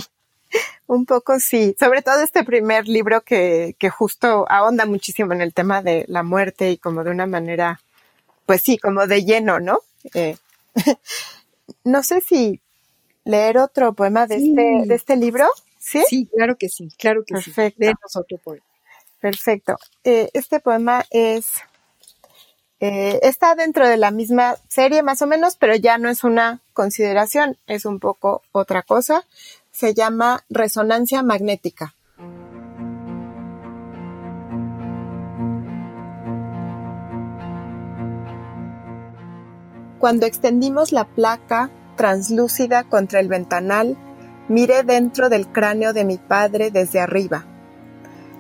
Un poco sí, sobre todo este primer libro que, que justo ahonda muchísimo en el tema de la muerte y como de una manera, pues sí, como de lleno, ¿no? Eh, no sé si leer otro poema de, este, de este libro, ¿sí? Sí, claro que sí, claro que Perfecto. sí. otro poema. Perfecto. Eh, este poema es, eh, está dentro de la misma serie más o menos, pero ya no es una consideración, es un poco otra cosa se llama resonancia magnética. Cuando extendimos la placa translúcida contra el ventanal, miré dentro del cráneo de mi padre desde arriba.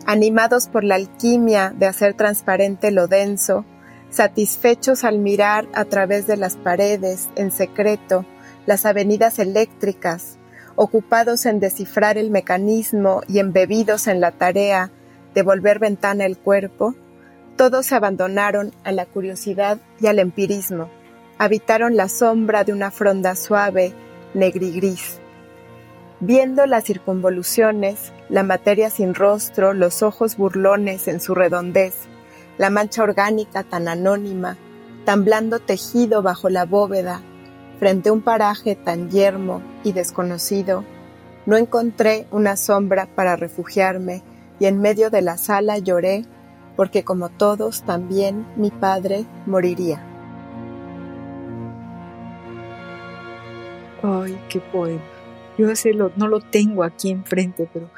Animados por la alquimia de hacer transparente lo denso, satisfechos al mirar a través de las paredes, en secreto, las avenidas eléctricas, ocupados en descifrar el mecanismo y embebidos en la tarea de volver ventana el cuerpo, todos se abandonaron a la curiosidad y al empirismo, habitaron la sombra de una fronda suave, negrigris. Viendo las circunvoluciones, la materia sin rostro, los ojos burlones en su redondez, la mancha orgánica tan anónima, tan blando tejido bajo la bóveda, frente a un paraje tan yermo y desconocido, no encontré una sombra para refugiarme y en medio de la sala lloré porque como todos también mi padre moriría. Ay, qué poema. Yo no lo tengo aquí enfrente, pero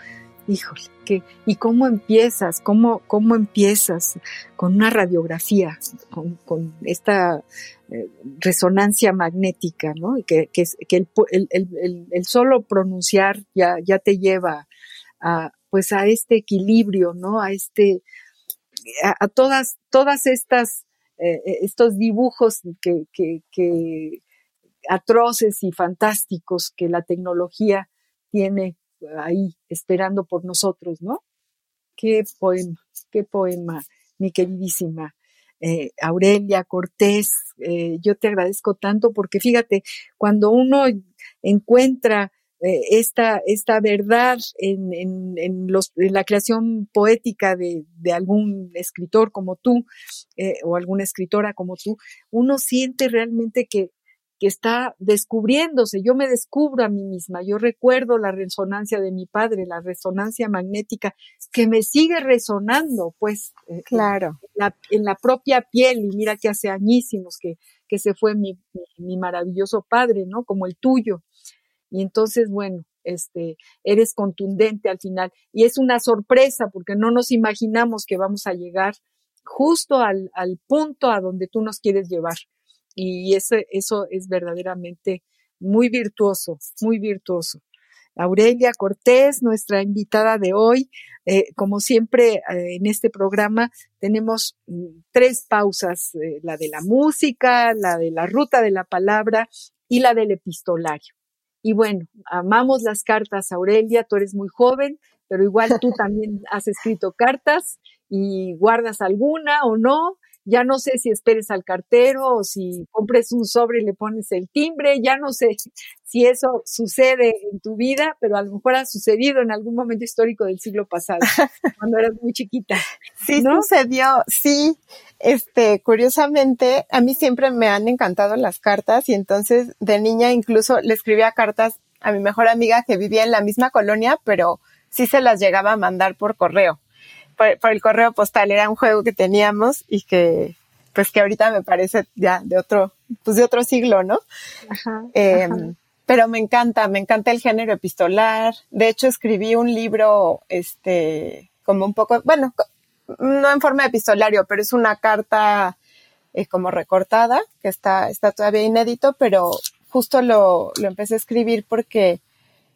híjole, ¿y cómo empiezas? ¿Cómo, cómo empiezas con una radiografía, con, esta eh, resonancia magnética, ¿no? Que, que, el, solo pronunciar ya, ya te lleva a, pues a este equilibrio, ¿no? A este, a, todas, todas estas, eh, estos dibujos que, que atroces y fantásticos que la tecnología tiene ahí esperando por nosotros, ¿no? Qué poema, qué poema, mi queridísima eh, Aurelia Cortés. Eh, yo te agradezco tanto porque fíjate, cuando uno encuentra eh, esta, esta verdad en, en, en, los, en, la creación poética de, de algún escritor como tú o alguna escritora como tú, uno siente realmente que que está descubriéndose. Yo me descubro a mí misma. Yo recuerdo la resonancia de mi padre, la resonancia magnética que me sigue resonando, pues. Eh, claro. En la, propia piel. Y mira que hace añísimos que, que se fue mi, mi, maravilloso padre, ¿no? Como el tuyo. Y entonces, bueno, este, eres contundente al final. Y es una sorpresa porque no nos imaginamos que vamos a llegar justo al, al punto a donde tú nos quieres llevar y eso, eso es verdaderamente muy virtuoso, muy virtuoso. Aurelia Cortés, nuestra invitada de hoy. Eh, como siempre eh, en este programa tenemos mm, tres pausas, eh, la de la música, la de la ruta de la palabra y la del epistolario. Y bueno, amamos las cartas, Aurelia, tú eres muy joven, pero igual tú también has escrito cartas y guardas alguna o no, ya no sé si esperes al cartero o si compres un sobre y le pones el timbre, ya no sé si eso sucede en tu vida, pero a lo mejor ha sucedido en algún momento histórico del siglo pasado, cuando eras muy chiquita. Sí, sucedió, sí. Este, curiosamente, a mí siempre me han encantado las cartas y entonces de niña incluso le escribía cartas a mi mejor amiga que vivía en la misma colonia, pero sí se las llegaba a mandar por correo por, el correo postal, era un juego que teníamos y que, pues que ahorita me parece ya de otro, pues de otro siglo, ¿no? Em, pero me encanta, me encanta el género epistolar. De hecho, escribí un libro, este, como un poco, bueno, no en forma de epistolario, pero es una carta eh, como recortada, que está, está todavía inédito, pero justo lo, lo empecé a escribir porque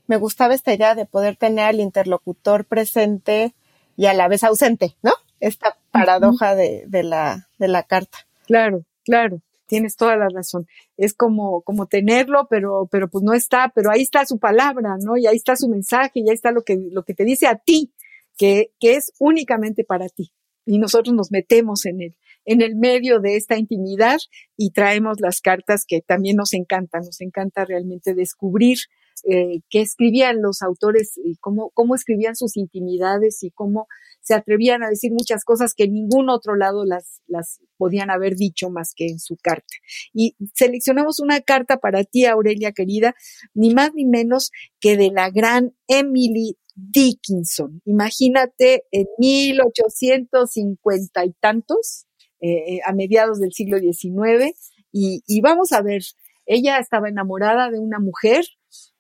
me gustaba esta idea de poder tener al interlocutor presente y a la vez ausente, ¿no? Esta paradoja de, de, la, de la carta. Claro, claro, tienes toda la razón. Es como, como tenerlo, pero, pero pues no está, pero ahí está su palabra, ¿no? Y ahí está su mensaje, y ahí está lo que, lo que te dice a ti, que, que es únicamente para ti. Y nosotros nos metemos en el, en el medio de esta intimidad y traemos las cartas que también nos encantan, nos encanta realmente descubrir eh, que escribían los autores y cómo, cómo escribían sus intimidades y cómo se atrevían a decir muchas cosas que en ningún otro lado las, las podían haber dicho más que en su carta. Y seleccionamos una carta para ti, Aurelia querida, ni más ni menos que de la gran Emily Dickinson. Imagínate en 1850 y tantos, eh, a mediados del siglo XIX, y, y vamos a ver, ella estaba enamorada de una mujer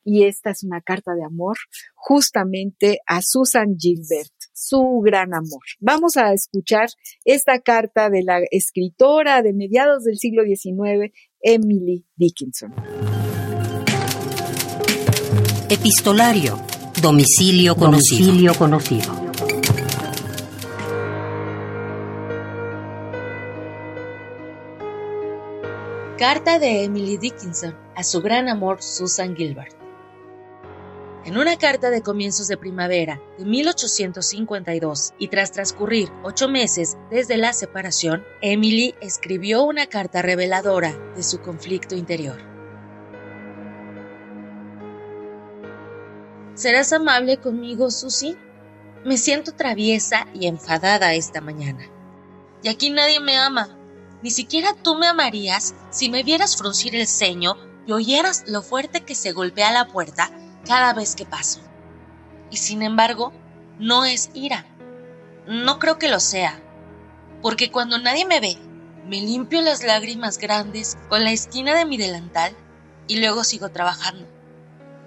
y esta es una carta de amor justamente a Susan Gilbert, su gran amor. Vamos a escuchar esta carta de la escritora de mediados del siglo XIX, Emily Dickinson. Epistolario. Domicilio conocido. Domicilio conocido. Carta de Emily Dickinson a su gran amor Susan Gilbert. En una carta de comienzos de primavera de 1852 y tras transcurrir ocho meses desde la separación, Emily escribió una carta reveladora de su conflicto interior. ¿Serás amable conmigo, Susie? Me siento traviesa y enfadada esta mañana. Y aquí nadie me ama. Ni siquiera tú me amarías si me vieras fruncir el ceño y oyeras lo fuerte que se golpea la puerta cada vez que paso. Y sin embargo, no es ira. No creo que lo sea, porque cuando nadie me ve, me limpio las lágrimas grandes con la esquina de mi delantal y luego sigo trabajando.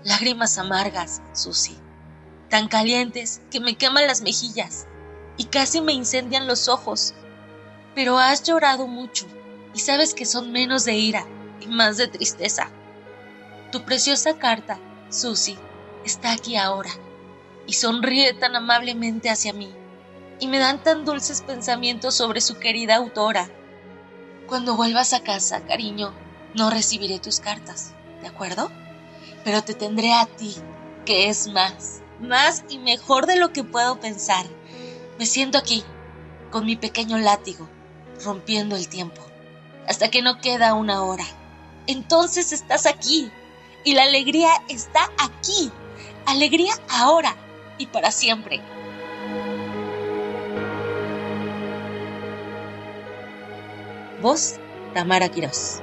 Lágrimas amargas, Susi, tan calientes que me queman las mejillas y casi me incendian los ojos. Pero has llorado mucho y sabes que son menos de ira y más de tristeza. Tu preciosa carta Susie está aquí ahora y sonríe tan amablemente hacia mí y me dan tan dulces pensamientos sobre su querida autora. Cuando vuelvas a casa, cariño, no recibiré tus cartas, ¿de acuerdo? Pero te tendré a ti, que es más, más y mejor de lo que puedo pensar. Me siento aquí, con mi pequeño látigo, rompiendo el tiempo, hasta que no queda una hora. Entonces estás aquí, y la alegría está aquí. Alegría ahora y para siempre. Voz Tamara Quirós.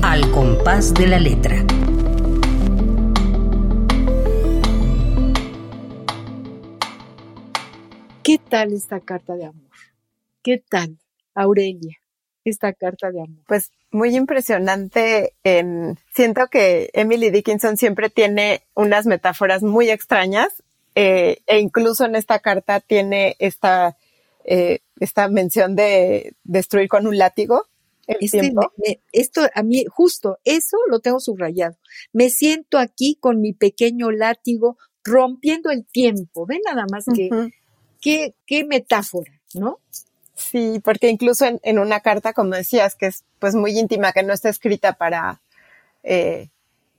Al compás de la letra. ¿Qué tal esta carta de amor? ¿Qué tal, Aurelia, esta carta de amor? Pues muy impresionante. En, siento que Emily Dickinson siempre tiene unas metáforas muy extrañas eh, e incluso en esta carta tiene esta, eh, esta mención de destruir con un látigo. El Este, tiempo. me- me- esto a mí, justo, eso lo tengo subrayado. Me siento aquí con mi pequeño látigo rompiendo el tiempo. Ven nada más que. Qué, qué metáfora, ¿no? Sí, porque incluso en, en una carta, como decías, que es pues muy íntima, que no está escrita para, eh,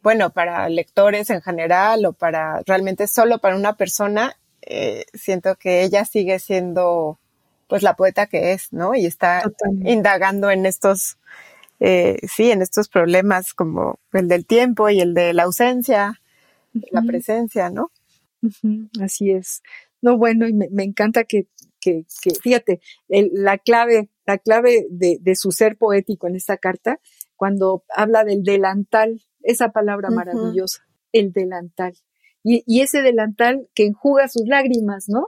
bueno, para lectores en general o para realmente solo para una persona, eh, siento que ella sigue siendo pues la poeta que es, ¿no? Y está Totalmente. indagando en estos, eh, sí, en estos problemas como el del tiempo y el de la ausencia, la presencia, ¿no? Así es. No, bueno, y me, me encanta que, que, que fíjate, el- la clave, la clave de, de su ser poético en esta carta, cuando habla del delantal, esa palabra maravillosa, el delantal. Y, y ese delantal que enjuga sus lágrimas, ¿no?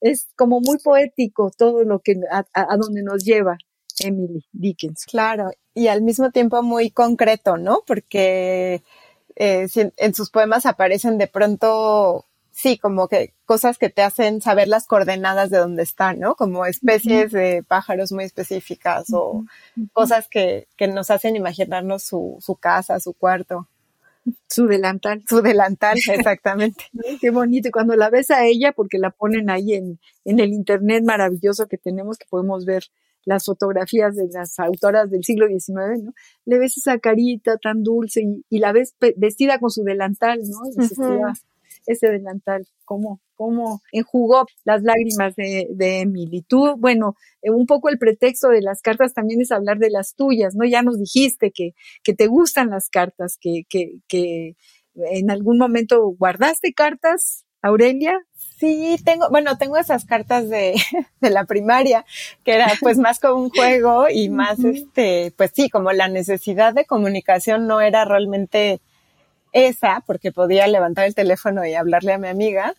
Es como muy poético todo lo que, a, donde nos lleva Emily Dickinson. Claro, y al mismo tiempo muy concreto, ¿no? Porque eh, si en, en sus poemas aparecen de pronto, sí, como que cosas que te hacen saber las coordenadas de dónde están, ¿no? Como especies de pájaros muy específicas o cosas que, que nos hacen imaginarnos su, su casa, su cuarto, Su delantal. su delantal, exactamente. Qué bonito. Y cuando la ves a ella, porque la ponen ahí en, en el internet maravilloso que tenemos, que podemos ver las fotografías de las autoras del siglo XIX, ¿no? Le ves esa carita tan dulce y, la ves vestida con su delantal, ¿no? Ese delantal, cómo, cómo enjugó las lágrimas de, de Emily. Tú, bueno, eh, un poco el pretexto de las cartas también es hablar de las tuyas, ¿no? Ya nos dijiste que, que te gustan las cartas, que, que, que en algún momento guardaste cartas, Aurelia. Sí, tengo, bueno, tengo esas cartas de, de la primaria, que era pues más como un juego y más este, pues sí, como la necesidad de comunicación no era realmente esa, porque podía levantar el teléfono y hablarle a mi amiga.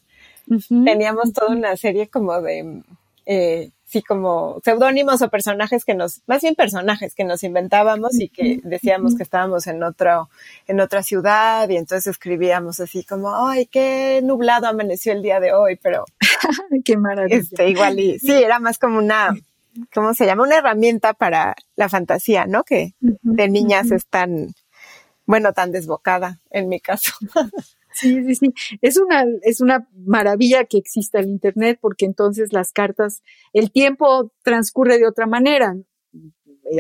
Teníamos toda una serie como de, eh, sí, como seudónimos o personajes que nos, más bien personajes que nos inventábamos y que decíamos que estábamos en otro, en otra ciudad y entonces escribíamos así como, ay, qué nublado amaneció el día de hoy, pero. qué maravilla. Este, igual y, sí, era más como una, ¿cómo se llama? Una herramienta para la fantasía, ¿no? Que de niñas es tan, bueno, tan desbocada en mi caso. Sí, sí, sí. Es una, es una maravilla que exista el Internet porque entonces las cartas, el tiempo transcurre de otra manera.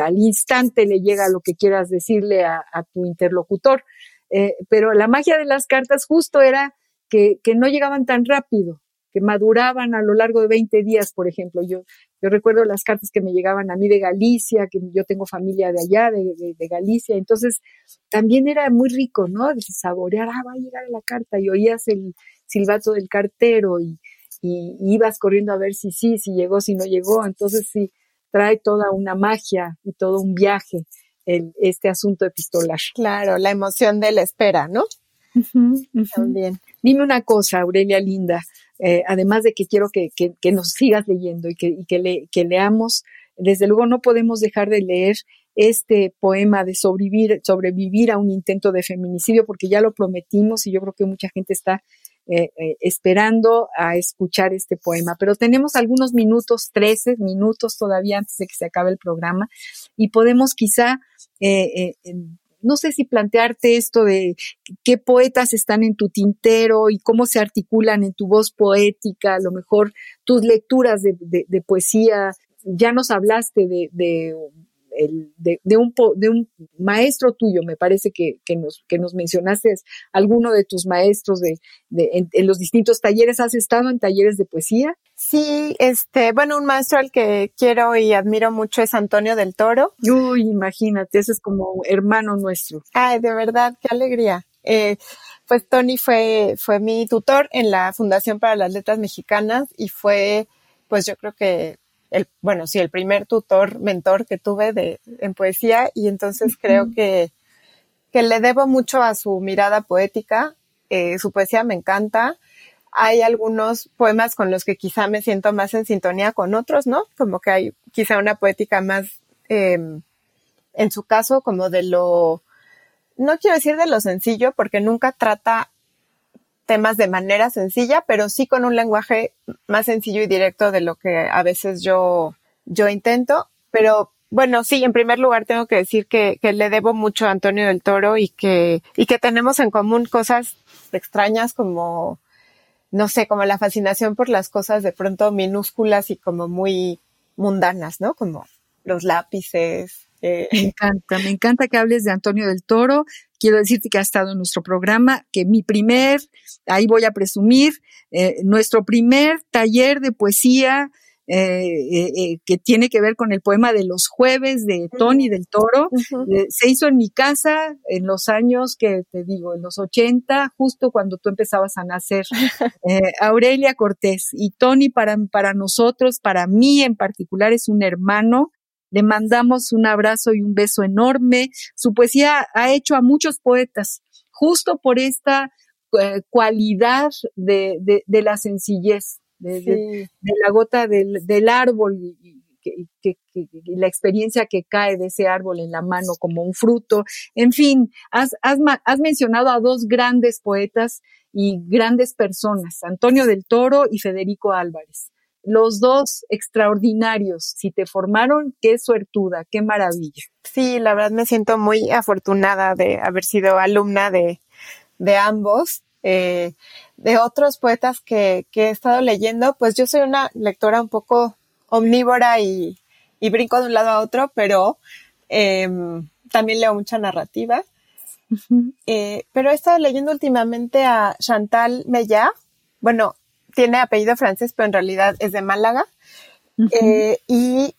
Al instante le llega lo que quieras decirle a, tu interlocutor. Eh, pero la magia de las cartas justo era que, que no llegaban tan rápido que maduraban a lo largo de 20 días, por ejemplo. Yo, yo recuerdo las cartas que me llegaban a mí de Galicia, que yo tengo familia de allá, de, de, Galicia, entonces también era muy rico, ¿no? De saborear, ah, va a llegar la carta y oías el silbato del cartero y, y, ibas corriendo a ver si sí, si llegó, si no llegó, entonces sí, trae toda una magia y todo un viaje el, este asunto epistolar. Claro, la emoción de la espera, ¿no? También. Dime una cosa, Aurelia Linda, eh, además de que quiero que, que, nos sigas leyendo y, que, que, le, que leamos, desde luego no podemos dejar de leer este poema de sobrevivir, sobrevivir a un intento de feminicidio, porque ya lo prometimos y yo creo que mucha gente está eh, eh, esperando a escuchar este poema. Pero tenemos algunos minutos, 13 minutos todavía antes de que se acabe el programa, y podemos quizá eh, no sé si plantearte esto de qué poetas están en tu tintero y cómo se articulan en tu voz poética, a lo mejor tus lecturas de, poesía. Ya nos hablaste de, de, un, de un maestro tuyo, me parece que, que, nos, que nos mencionaste alguno de tus maestros de, en, en los distintos talleres. ¿Has estado en talleres de poesía? Sí, este, bueno, un maestro al que quiero y admiro mucho es Antonio del Toro. Uy, imagínate, ese es como hermano nuestro. Ay, de verdad, qué alegría. Eh, pues Tony fue, fue mi tutor en la Fundación para las Letras Mexicanas y fue, pues yo creo que el, bueno, sí, el primer tutor, mentor que tuve de, en poesía y entonces creo que, que le debo mucho a su mirada poética. Eh, su poesía me encanta hay algunos poemas con los que quizá me siento más en sintonía con otros, ¿no? Como que hay quizá una poética más, em, en su caso, como de lo, no quiero decir de lo sencillo, porque nunca trata temas de manera sencilla, pero sí con un lenguaje más sencillo y directo de lo que a veces yo, yo intento. Pero bueno, sí, en primer lugar tengo que decir que, que le debo mucho a Antonio del Toro y que, y que tenemos en común cosas extrañas como no sé, como la fascinación por las cosas de pronto minúsculas y como muy mundanas, ¿no? Como los lápices. Eh. Me encanta, me encanta que hables de Antonio del Toro. Quiero decirte que ha estado en nuestro programa, que mi primer, ahí voy a presumir, eh, nuestro primer taller de poesía eh, eh, que tiene que ver con el poema de los jueves de Tony del Toro. se hizo en mi casa en los años que te digo, en los 80, justo cuando tú empezabas a nacer. Aurelia Cortés y Tony para, para nosotros, para mí en particular, es un hermano. Le mandamos un abrazo y un beso enorme. Su poesía ha hecho a muchos poetas, justo por esta cualidad de, de la sencillez de, la gota del, del árbol y, que, la experiencia que cae de ese árbol en la mano como un fruto. En fin, has, has, has, mencionado a dos grandes poetas y grandes personas, Antonio del Toro y Federico Álvarez. Los dos extraordinarios. Si te formaron, qué suertuda, qué maravilla. Sí, la verdad me siento muy afortunada de haber sido alumna de, de ambos. Eh, de otros poetas que, que, he estado leyendo, pues yo soy una lectora un poco omnívora y, y brinco de un lado a otro, pero em, también leo mucha narrativa. Eh, pero he estado leyendo últimamente a Chantal Mellá. Bueno, tiene apellido francés, pero en realidad es de Málaga. Eh, y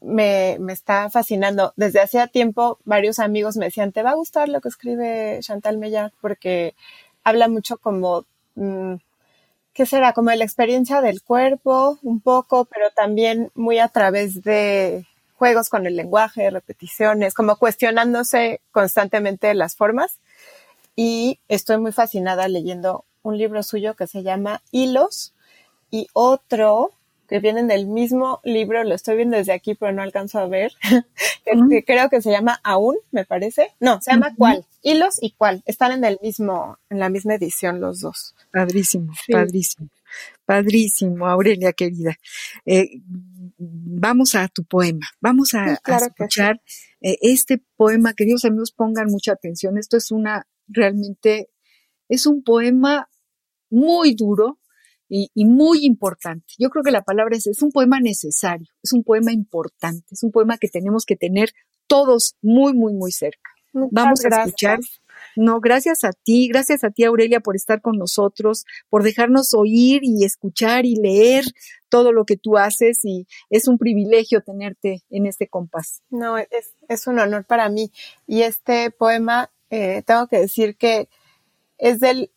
me, me, está fascinando. Desde hacía tiempo varios amigos me decían, ¿te va a gustar lo que escribe Chantal Mellá? Porque habla mucho como, mm, ¿qué será? Como de la experiencia del cuerpo, un poco, pero también muy a través de juegos con el lenguaje, repeticiones, como cuestionándose constantemente las formas. Y estoy muy fascinada leyendo un libro suyo que se llama Hilos y otro que vienen del mismo libro, lo estoy viendo desde aquí, pero no alcanzo a ver, que, creo que se llama Aún, me parece. No, se llama Cuál. Hilos y Cuál. Están en el mismo, en la misma edición los dos. Padrísimo, padrísimo. Padrísimo, Aurelia querida. Eh, vamos a tu poema, vamos a, escuchar eh, este poema. Queridos amigos, pongan mucha atención. Esto es una, realmente, es un poema muy duro, y, muy importante. Yo creo que la palabra es, es un poema necesario, es un poema importante, es un poema que tenemos que tener todos muy, muy, muy cerca. Vamos a escuchar. No, gracias a ti, gracias a ti Aurelia por estar con nosotros, por dejarnos oír y escuchar y leer todo lo que tú haces y es un privilegio tenerte en este compás. No, es, es un honor para mí. Y este poema, eh, tengo que decir que es del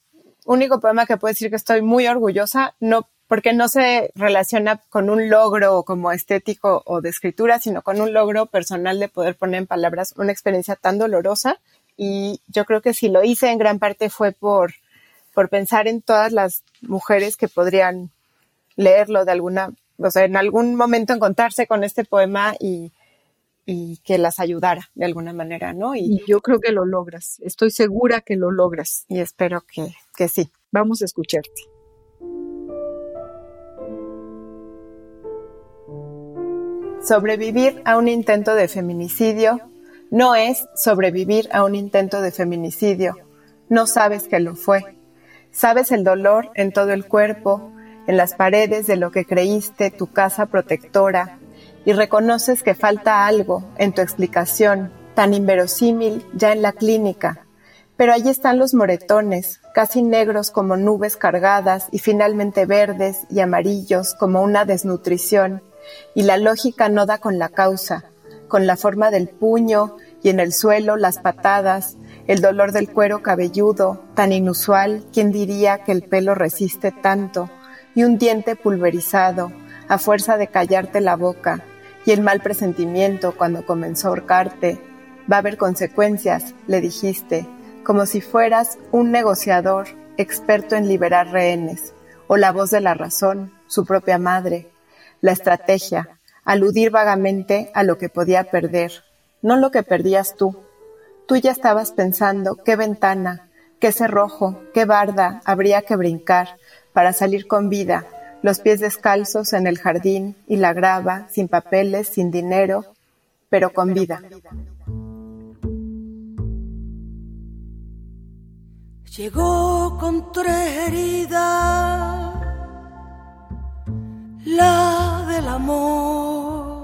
único poema que puedo decir que estoy muy orgullosa, no porque no se relaciona con un logro como estético o de escritura, sino con un logro personal de poder poner en palabras una experiencia tan dolorosa. Y yo creo que si lo hice en gran parte fue por, por pensar en todas las mujeres que podrían leerlo de alguna, o sea, en algún momento encontrarse con este poema y, y que las ayudara de alguna manera, ¿no? Y, yo creo que lo logras, estoy segura que lo logras. Y espero que, que sí. Vamos a escucharte. Sobrevivir a un intento de feminicidio no es sobrevivir a un intento de feminicidio. No sabes que lo fue. Sabes el dolor en todo el cuerpo, en las paredes de lo que creíste tu casa protectora, y reconoces que falta algo en tu explicación, tan inverosímil ya en la clínica. Pero allí están los moretones, casi negros como nubes cargadas y finalmente verdes y amarillos como una desnutrición, y la lógica no da con la causa, con la forma del puño y en el suelo las patadas, el dolor del cuero cabelludo, tan inusual, ¿quién diría que el pelo resiste tanto? Y un diente pulverizado, a fuerza de callarte la boca, y el mal presentimiento cuando comenzó a ahorcarte. Va a haber consecuencias, le dijiste, como si fueras un negociador experto en liberar rehenes, o la voz de la razón, su propia madre. La estrategia, aludir vagamente a lo que podía perder, no lo que perdías tú. Tú ya estabas pensando qué ventana, qué cerrojo, qué barda habría que brincar para salir con vida los pies descalzos en el jardín y la grava, sin papeles, sin dinero, pero con vida. Llegó con tres heridas, la del amor,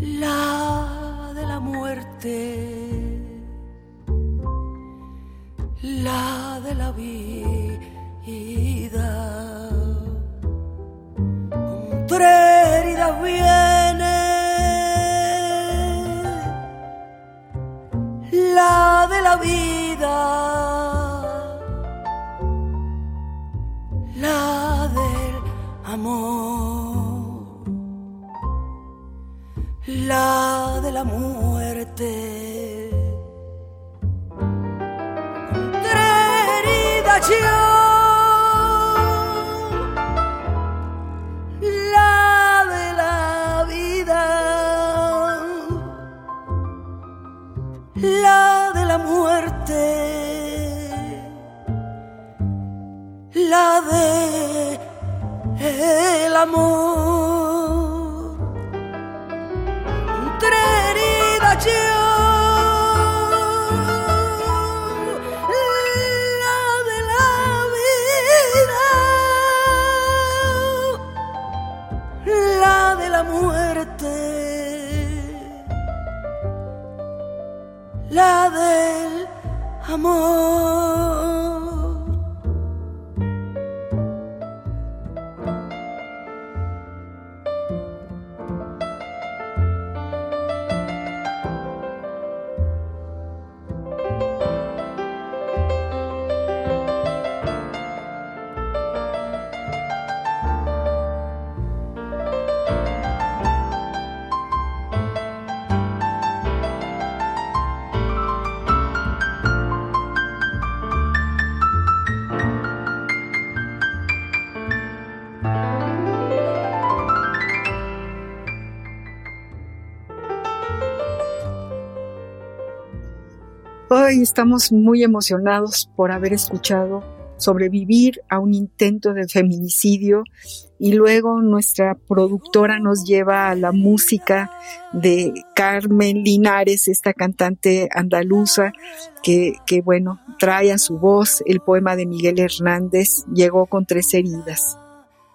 la de la muerte, la de la vida ida. Con heridas viene la la vida, la del amor, la de la muerte. heridas yo la de el amor. Entre herida yo, la de la vida, la de la muerte. la del amor. Estamos muy emocionados por haber escuchado sobrevivir a un intento de feminicidio y luego nuestra productora nos lleva a la música de Carmen Linares, esta cantante andaluza que, que bueno, trae a su voz el poema de Miguel Hernández, Llegó con tres heridas.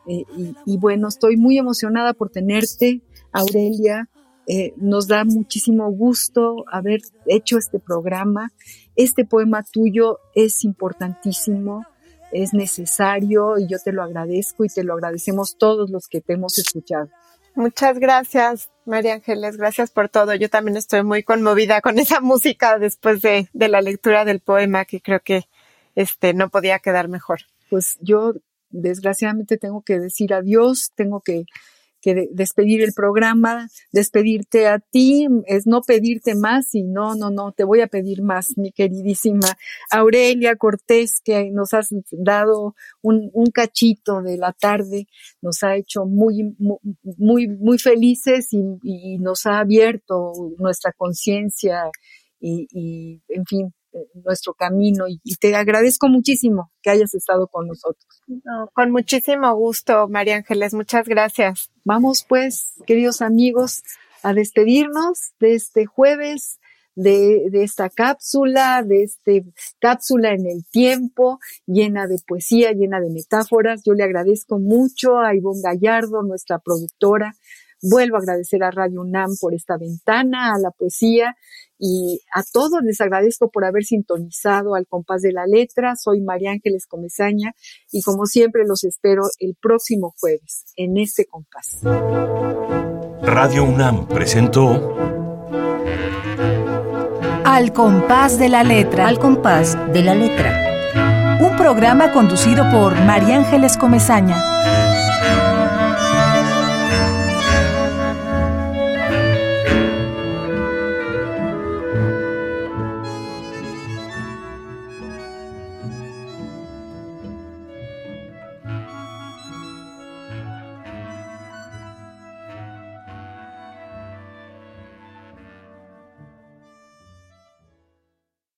Eh, y, y bueno, estoy muy emocionada por tenerte, Aurelia, eh, nos da muchísimo gusto haber hecho este programa. Este poema tuyo es importantísimo, es necesario y yo te lo agradezco y te lo agradecemos todos los que te hemos escuchado. Muchas gracias, María Ángeles, gracias por todo. Yo también estoy muy conmovida con esa música después de, de la lectura del poema que creo que este no podía quedar mejor. Pues yo desgraciadamente tengo que decir adiós, tengo que despedir el programa, despedirte a ti, es no pedirte más y no, no, no, te voy a pedir más, mi queridísima Aurelia Cortés, que nos has dado un, cachito de la tarde, nos ha hecho muy, muy, muy felices y, nos ha abierto nuestra conciencia y, en fin, nuestro camino y, y, te agradezco muchísimo que hayas estado con nosotros. No, con muchísimo gusto, María Ángeles, muchas gracias. Vamos pues, queridos amigos, a despedirnos de este jueves, de, de, esta cápsula, de este cápsula en el tiempo, llena de poesía, llena de metáforas. Yo le agradezco mucho a Ivonne Gallardo, nuestra productora. Vuelvo a agradecer a Radio UNAM por esta ventana, a la poesía y a todos les agradezco por haber sintonizado al compás de la letra. Soy María Ángeles Comezaña y como siempre los espero el próximo jueves en este compás. Radio UNAM presentó Al compás de la letra. Al compás de la letra. Un programa conducido por María Ángeles Comezaña.